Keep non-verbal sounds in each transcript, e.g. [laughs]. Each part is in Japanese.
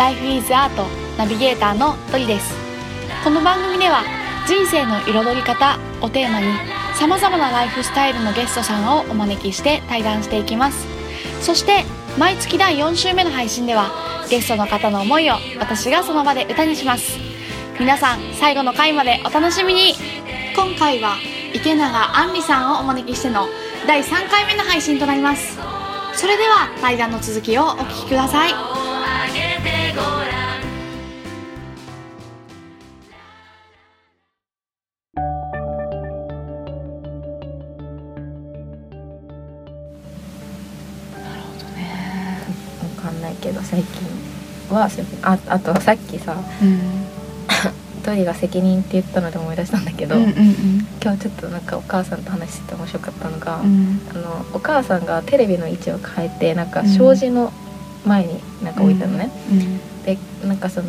Life is Art ナビゲーターのトリです。この番組では人生の彩り方をテーマにさまざまなライフスタイルのゲストさんをお招きして対談していきます。そして毎月第4週目の配信ではゲストの方の思いを私がその場で歌にします。皆さん最後の回までお楽しみに。今回は池永杏里さんをお招きしての第3回目の配信となります。それでは対談の続きをお聞きください。はああとさっきさうん。[laughs] トリが責任って言ったので思い出したんだけど、うんうん今日ちょっとなんかお母さんと話してて面白かったのが、うん。あのお母さんがテレビの位置を変えてなんかうん障子の前になんか置いたのね、うん。でなんかその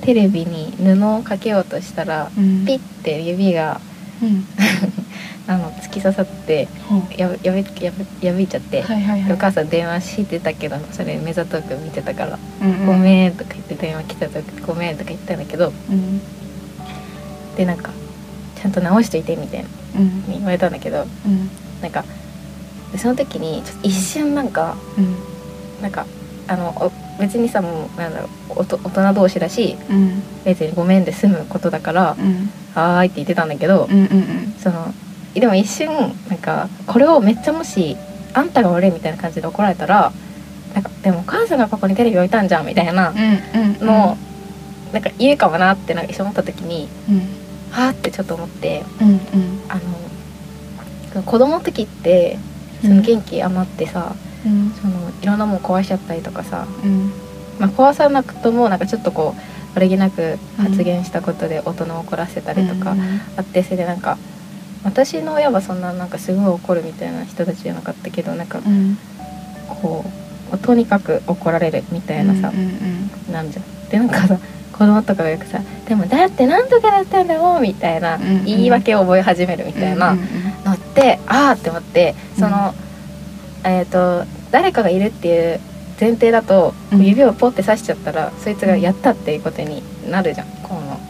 テレビに布をかけようとしたら、うん。ピッて指がうん [laughs] あの突き刺さってやぶやぶやぶ破いちゃって、はいはいはい。でお母さん電話してたけどそれ目ざとく見てたから「うんうん。ごめん」とか言って電話来た時「ごめん」とか言ったんだけどうん。でなんか「ちゃんと直しといて」みたいなうん。言われたんだけどうん。なんかでその時にちょっと一瞬なんかうん。なんかあのお別にさもうなんだろうおと大人同士だしうん。別に「ごめん」で済むことだからうん「はーい」って言ってたんだけど、うんうん。そのでも一瞬なんかこれをめっちゃもしあんたが悪いみたいな感じで怒られたらなんかでもお母さんがここにテレビ置いたんじゃんみたいなうんうんのをなんか言うかもなってなんか一瞬思った時にうん。はーってちょっと思ってうんうん。あの子供の時ってその元気余ってさ、うん。そのいろんなもん壊しちゃったりとかさ、うん。まあ、壊さなくともなんかちょっとこう悪気なく発言したことで大人を怒らせたりとかあってそれでなんか私の親はそんななんかすごい怒るみたいな人たちじゃなかったけどなんかうん。こうとにかく怒られるみたいなさなんじゃん。でなんかさ子供とかがよくさ「でもだって何とかだったんだもん」みたいな言い訳を覚え始めるみたいなうんのってああって思ってその、えっ、と誰かがいるっていう前提だとうん。指をポッて刺しちゃったら、そいつがやったっていうことになるじゃんこの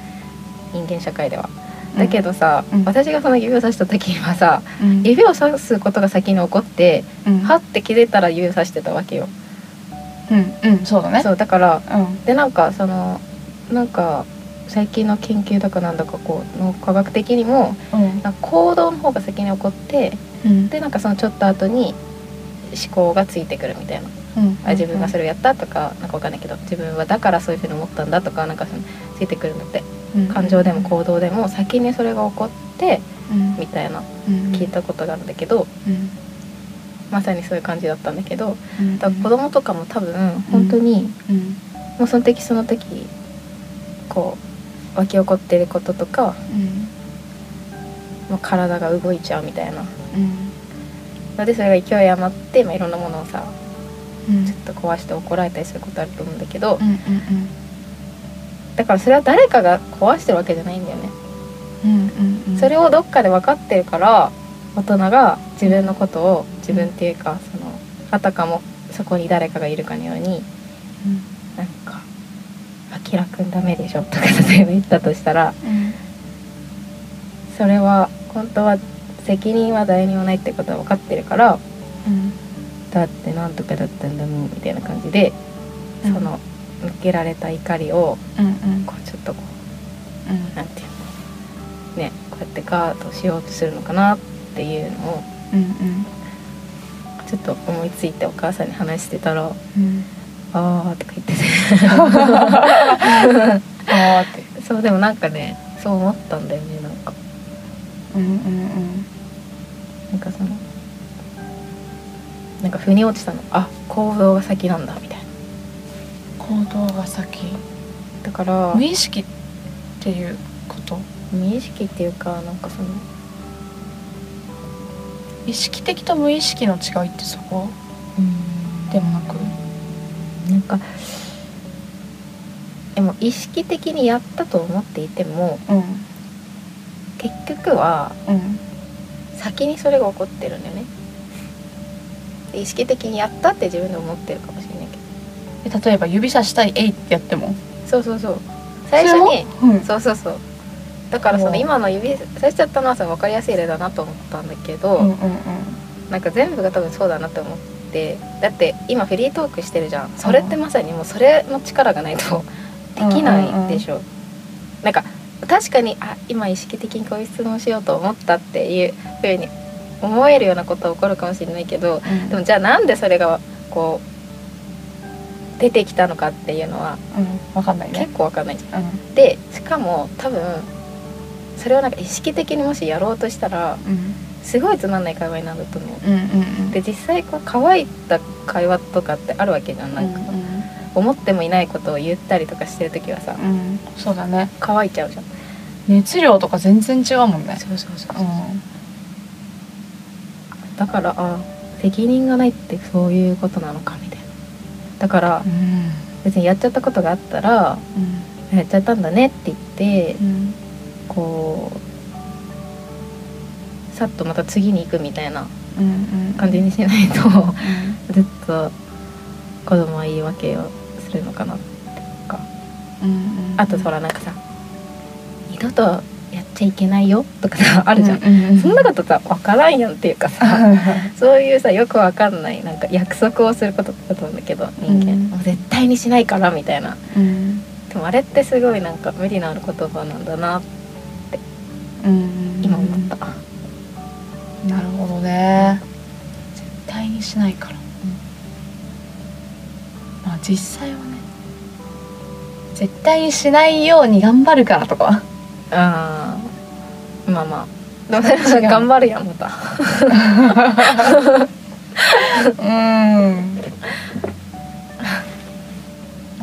人間社会では。だけどさ、うん。私がその指を刺した時にはさうん。指を刺すことが先に起こって、うん。はって気づいたら指を刺してたわけよ。うん。うん。そうだね。そうだからうん。でなんかそのなんか最近の研究だかなんだかこう脳科学的にもうん。なんか行動の方が先に起こってうん。でなんかそのちょっと後に思考がついてくるみたいな、うん。あ自分がそれをやったとかなんかわかんないけど自分はだからそういうふうに思ったんだとかなんかそのついてくるんだって感情でも行動でも先にそれが起こってうん。みたいなうん。聞いたことがあるんだけどうん。まさにそういう感じだったんだけどうんだから子供とかも多分本当にうん。もうその時その時こう湧き起こってることとかうん。もう体が動いちゃうみたいな。うん。のでそれが勢い余って、まあ、いろんなものをさうん。ちょっと壊して怒られたりすることあると思うんだけどうんうんだからそれは誰かが壊してるわけじゃないんだよね。うんうんうん。それをどっかで分かってるから大人が自分のことを自分っていうかそのあたかもそこに誰かがいるかのようになんか「あきらくんダメでしょ」とか例えば言ったとしたらうん。それは本当は責任は誰にもないってことは分かってるからうん。だってなんとかだったんだもんみたいな感じで、うん。その向けられた怒りをうんうん。こうちょっとこうん。うなんていうの？ねこうやってガードしようとするのかなっていうのをうんうん。ちょっと思いついてお母さんに話してたら「うん。あー」とか言ってて。あーって。[laughs] そうでもなんかねそう思ったんだよねなんか。うんうんうん。なんかそのなんか腑に落ちたの。あ行動が先なんだみたいな行動が先。だから無意識っていうこと？無意識っていうかなんかその意識的と無意識の違いってそこ？うん。でもなく？なんかでも意識的にやったと思っていてもうん。結局はうん。先にそれが起こってるんだよね。で意識的にやったって自分で思ってるか例えば指さしたい「えい」ってやっても？そうそうそう。最初にそうん。そうそうそう。だからその今の指さしちゃったのはさ分かりやすい例だなと思ったんだけど、うんうんうん。なんか全部が多分そうだなって思ってだって今フリートークしてるじゃん。それってまさにもうそれの力がないとできないでしょ、なんか確かにあ今意識的にこういう質問しようと思ったっていうふうに思えるようなことは起こるかもしれないけどうん。でもじゃあなんでそれがこう出てきたのかっていうのはうん分かんないね。結構わかんない。じゃん。うん。でしかも多分それをなんか意識的にもしやろうとしたらうん。すごいつまんない会話になると思う。うんうんうん。で実際こう乾いた会話とかってあるわけじゃんなんか、思ってもいないことを言ったりとかしてる時はさうん。うんそうだね。乾いちゃうじゃん。熱量とか全然違うもんね。そうそうそううん。だからあ責任がないってそういうことなのかなだからうん。別にやっちゃったことがあったらやっちゃったんだねって言ってうん。こうさっとまた次に行くみたいなうんうん。感じにしないとうずっと子供は言い訳をするのかなか。んうん。あとほらなんかさ二度とちゃいけないよとかさあるじゃん、そんなことさ分からんやんっていうかさそういうさよくわかんないなんか約束をすることだと思うんだけど人間、うん。もう絶対にしないからみたいな。うん。でもあれってすごいなんか無理のある言葉なんだなうん今思った、なるほどね。絶対にしないから、まあ実際はね。絶対にしないように頑張るからとかは。あーまあまあ。でも違う頑張るやん。また。[laughs] うん。な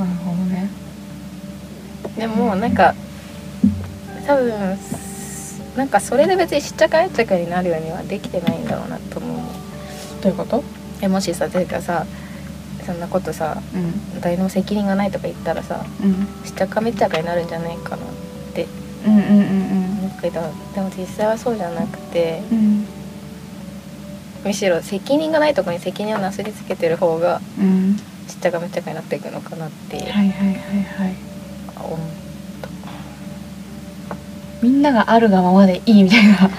るほどね。でもなんか多分なんかそれで別にしっちゃかやっちゃかになるようにはできてないんだろうなと思う。どういうこと？えもしさてかさそんなことさうん。誰の責任がないとか言ったらさうん。しっちゃかめっちゃかになるんじゃないかなって。うんうんうん思うけどでも実際はそうじゃなくてうん。むむしろ責任がないところに責任をなすりつけてる方がうん。しっちゃかめっちゃかになっていくのかなってはいはいはいはい思うみんながあるがままでいいみたいな。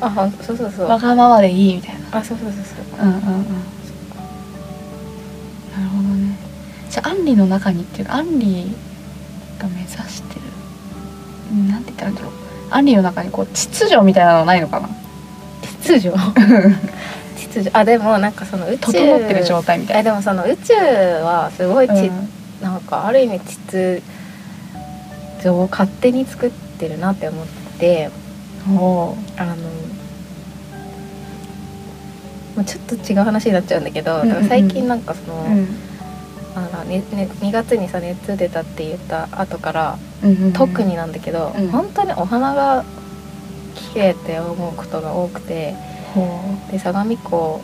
あそうそうそう。わがままでいいみたいな。あそうそうそうそう。うんうんうん。なるほどね。じゃあアンリの中にっていうかアンリが目指してるうんなんて言ったらいいんだろうアンリの中にこう秩序みたいなのないのかな？秩序？秩序？あでもなんかその宇宙整ってる状態みたいな。えでもその宇宙はすごいち、うん。なんかある意味秩序を勝手に作ってるなって思って。おー。あのもうちょっと違う話になっちゃうんだけど、うんうんうん。最近なんかその、うんあのねね、2月にさ熱出たって言った後から、うんうんうん。特になんだけど、うん。本当にお花が綺麗って思うことが多くてほで相模湖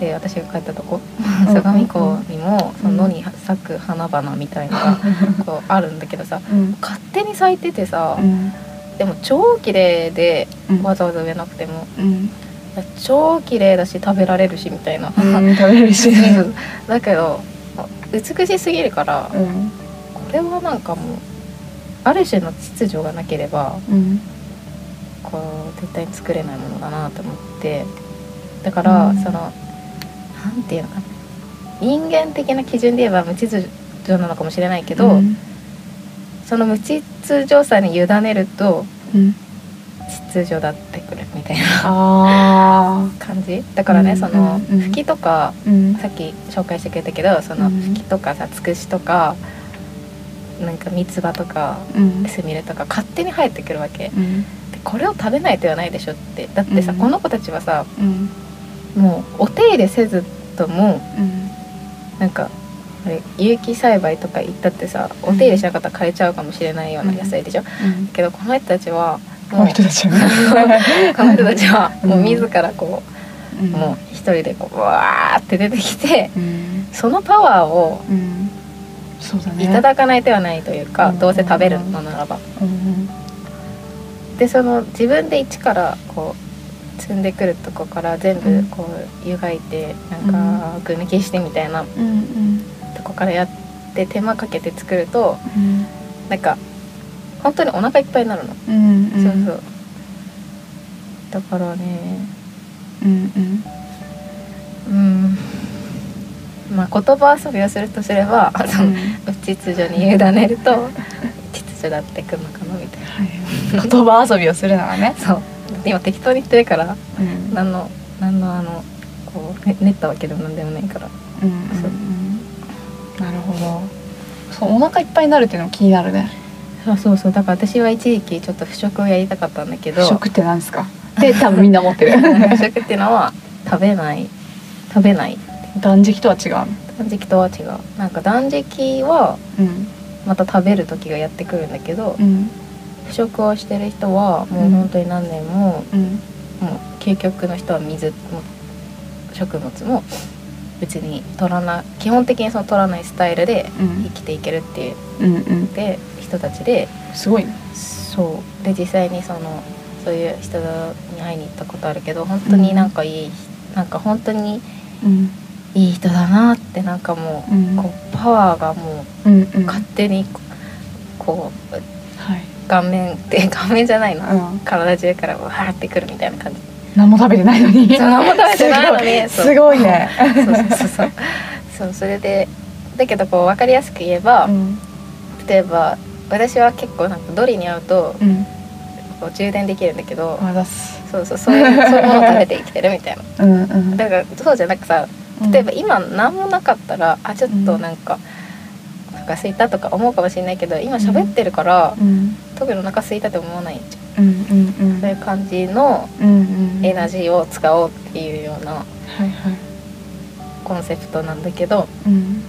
で私が帰ったとこうんうんうん。相模湖にもそうんの野に咲く花々みたいのが [laughs] こうあるんだけどさううん。勝手に咲いててさ、うん。でも超綺麗でうん。わざわざ植えなくても。超綺麗だし食べられるしみたいな、うん食べるし [laughs] だけど美しすぎるから、うんこれはなんかもうある種の秩序がなければうんこう絶対に作れないものだなと思ってだから、うん。そのなんていうのかな。人間的な基準で言えば無秩序なのかもしれないけど、うん。その無秩序さに委ねるとうん秩序だってくるみたいなあ感じ。だからね、うんそのうん。吹きとかーうん。さっき紹介してくれたけどそのうん。吹きとかさつくしとかなんか三つ葉とかうん。すみれとか勝手に生えてくるわけ。うん。でこれを食べない手はないでしょって。だってさ、うん。この子たちはさうん。もうお手入れせずともうん。なんか有機栽培とか言ったってさお手入れしなかったら枯れちゃうかもしれないような野菜でしょ、うん。けどこの人たちはこの人たちは。ね [laughs] この人たちはもううん自らこう、うん。もう一人でこうわーって出てきてうん。そのパワーをうん。そうだね。いただかない手はないというか、うん。どうせ食べるのならば。うん。でその自分で一からこう積んでくるとこから全部うん。こう湯がいてなんか具抜きしてみたいなとこからやっって手間かけて作るとうん。なんか本当にお腹いっぱいになるの、うんうん。そうそう。だからね。うんうん。うん。まあ言葉遊びをするとすればその秩序に委ねると秩序だってくるのかなみたいな。はい言葉遊びをするならね。そう。今適当に言ってるからうん。何の何のあのこうね練ったわけでもなんでもないから。うんうんうん。なるほど。そうお腹いっぱいになるっていうのも気になるねそうそうそう。だから私は一時期ちょっと不食をやりたかったんだけど。不食って何ですか？[laughs] で多分みんな持ってる。不食っていうのは [laughs] 食べない。食べない。断食とは違う断食とは違う。なんか断食はうん。また食べる時がやってくるんだけどうん。不食をしてる人はもう本当に何年も、うん。もう究極の人は水も食物も別に取らない基本的にその取らないスタイルでうん。生きていけるっていううんうん。で人たちで。すごいね。そう。で実際にそのそういう人に会いに行ったことあるけど本当になんかいい、なんか本当にうん。いい人だなってなんかもう、うん。こうパワーがもうんううん。勝手にこうはい。顔面って顔面じゃないな、うん。体中からわーってくるみたいな感じ何も食べてないのに。何も食べてないのに。[laughs] すごい。ね。そうそうそうそう。そうそれでだけどこう分かりやすく言えば、うん。例えば私は結構なんかドリに会うとうん。こう充電できるんだけど、そうそうそういうそういうものを食べて生きてるみたいな。[laughs] うんうん。だからそうじゃなくさ例えば今何もなかったらあちょっとなんか、お腹空いたとか思うかもしれないけど今喋ってるから、うん。特にお腹空いたって思わないじそういう感じのうんうんエナジーを使おうっていうようなコンセプトなんだけどうん。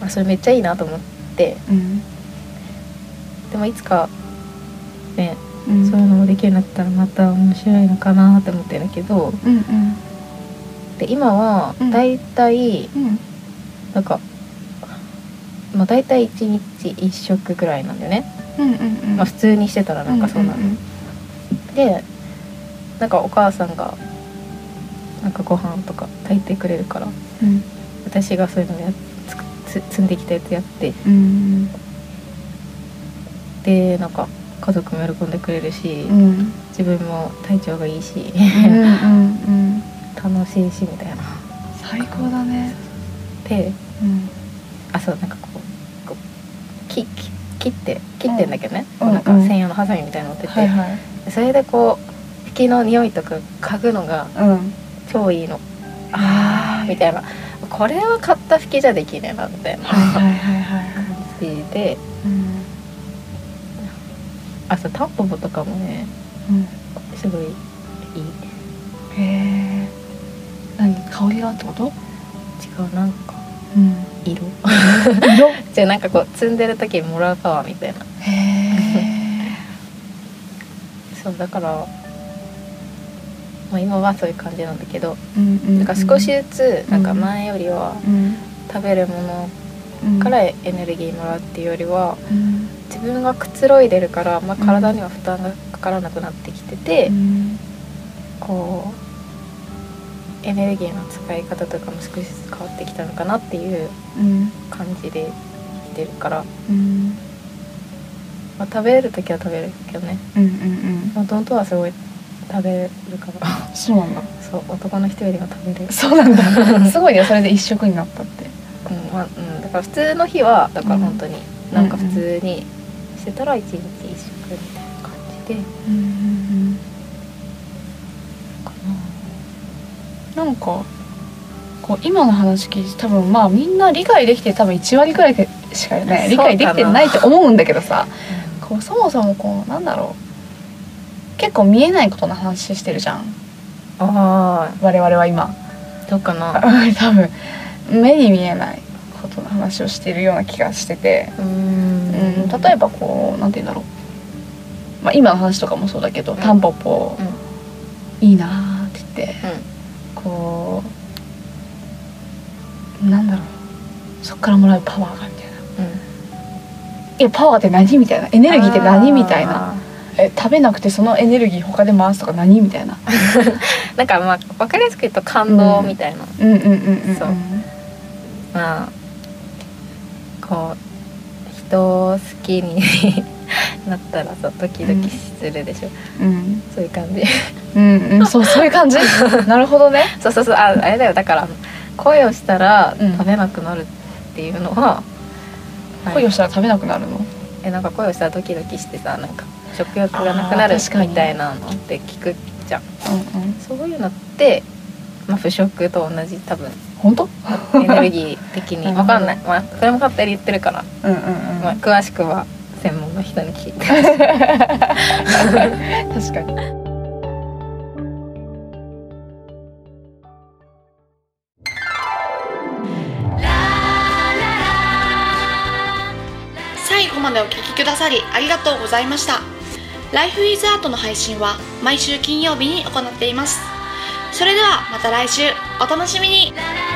あそれめっちゃいいなと思って。うん。でもいつかねうん。そういうのもできるようになったらまた面白いのかなって思ってるんだけど。うんうん。で今はうん。だいたいうん。なんか、まあ、だいたい1日1食ぐらいなんだよね、うんうんうん。まあ、普通にしてたらなんかそうなの、でなんかお母さんがなんかご飯とか炊いてくれるからうん。私がそういうのやっつ積んできたやつやってうん。でなんか家族も喜んでくれるし、うん。自分も体調がいいし、楽しいしみたいな。最高だね。でうん。あそうなんかこうこう切切切って切ってんだけどね、うんなんかうん専用のハサミみたいなの持ってて、はいはいそれでこう吹きの匂いとか嗅ぐのがうん。超いいの。あー。みたいな。これは買った吹きじゃできねえなみたいなはいはいはいはい。感じで。うん。あそうタンポポとかもねうん。すごいいい。へえ何香りがってこと？違うなんか。うん。色？色？[laughs] じゃあなんかこう積んでる時にもらうパワーみたいな。へえそうだから、まあ、今はそういう感じなんだけどうんうんなんか少しずつなんか前よりはうん。食べるものうん。からエネルギーもらうっていうよりはうん。自分がくつろいでるから、まあ、体には負担がかからなくなってきてて、うん。こうエネルギーの使い方とかも少しずつ変わってきたのかなっていううん。感じで生きてるから、うんまあ、食べれる時は食べるけどね。うんうんもともとはすごい食べるから。そうなんだ。そう男の人よりは食べれる、そうなんだ。[laughs] すごいねそれで一食になったって。うんまあうん、だから普通の日はだから本当になんか普通にしてたら一日一食みたいな感じで。うんうんかなんかこう今の話聞いて多分まあみんな理解できて多分1割くらいでしかね理解できてないと思うんだけどさ。な、こうそもそもこうなんだろう。結構見えないことの話してるじゃん。あ我々は今。あどうかな多分目に見えないことの話をしているような気がしてて、うーうんん例えばこうなんて言うんだろう、まあ、今の話とかもそうだけど、ん。タンポポうんいいなーって言って、こうなんだろう。そっからもらうパワーがいやパワーって何？みたいな。エネルギーって何？みたいな。あえ食べなくてそのエネルギー他で回すとか何？みたいな。ー [laughs] なんかまあ分かりやすく言うと感動みたいな、うんうんうんうんそう。まあこう人を好きに [laughs] なったらさドキドキするでしょ、うん。そういう感じ。うんうん。そうそういう感じ？[laughs] なるほどね。そうそうそう。ああれだよ。だから恋をしたらうん。食べなくなるっていうのは、はい恋をしたら食べなくなるの？えなんか恋をしたらドキドキしてさなんか食欲がなくなるみたいなのって聞くじゃん。うんうん。そういうのって、まあ、腐食と同じ多分。本当？エネルギー的に。分かんない、まあ、これも勝手に言ってるから、うんうん。まあ、詳しくは専門の人に聞いて。[laughs] 確かにでお聴きくださりありがとうございました。ライフイズアートの配信は毎週金曜日に行っています。それではまた来週お楽しみに。ララ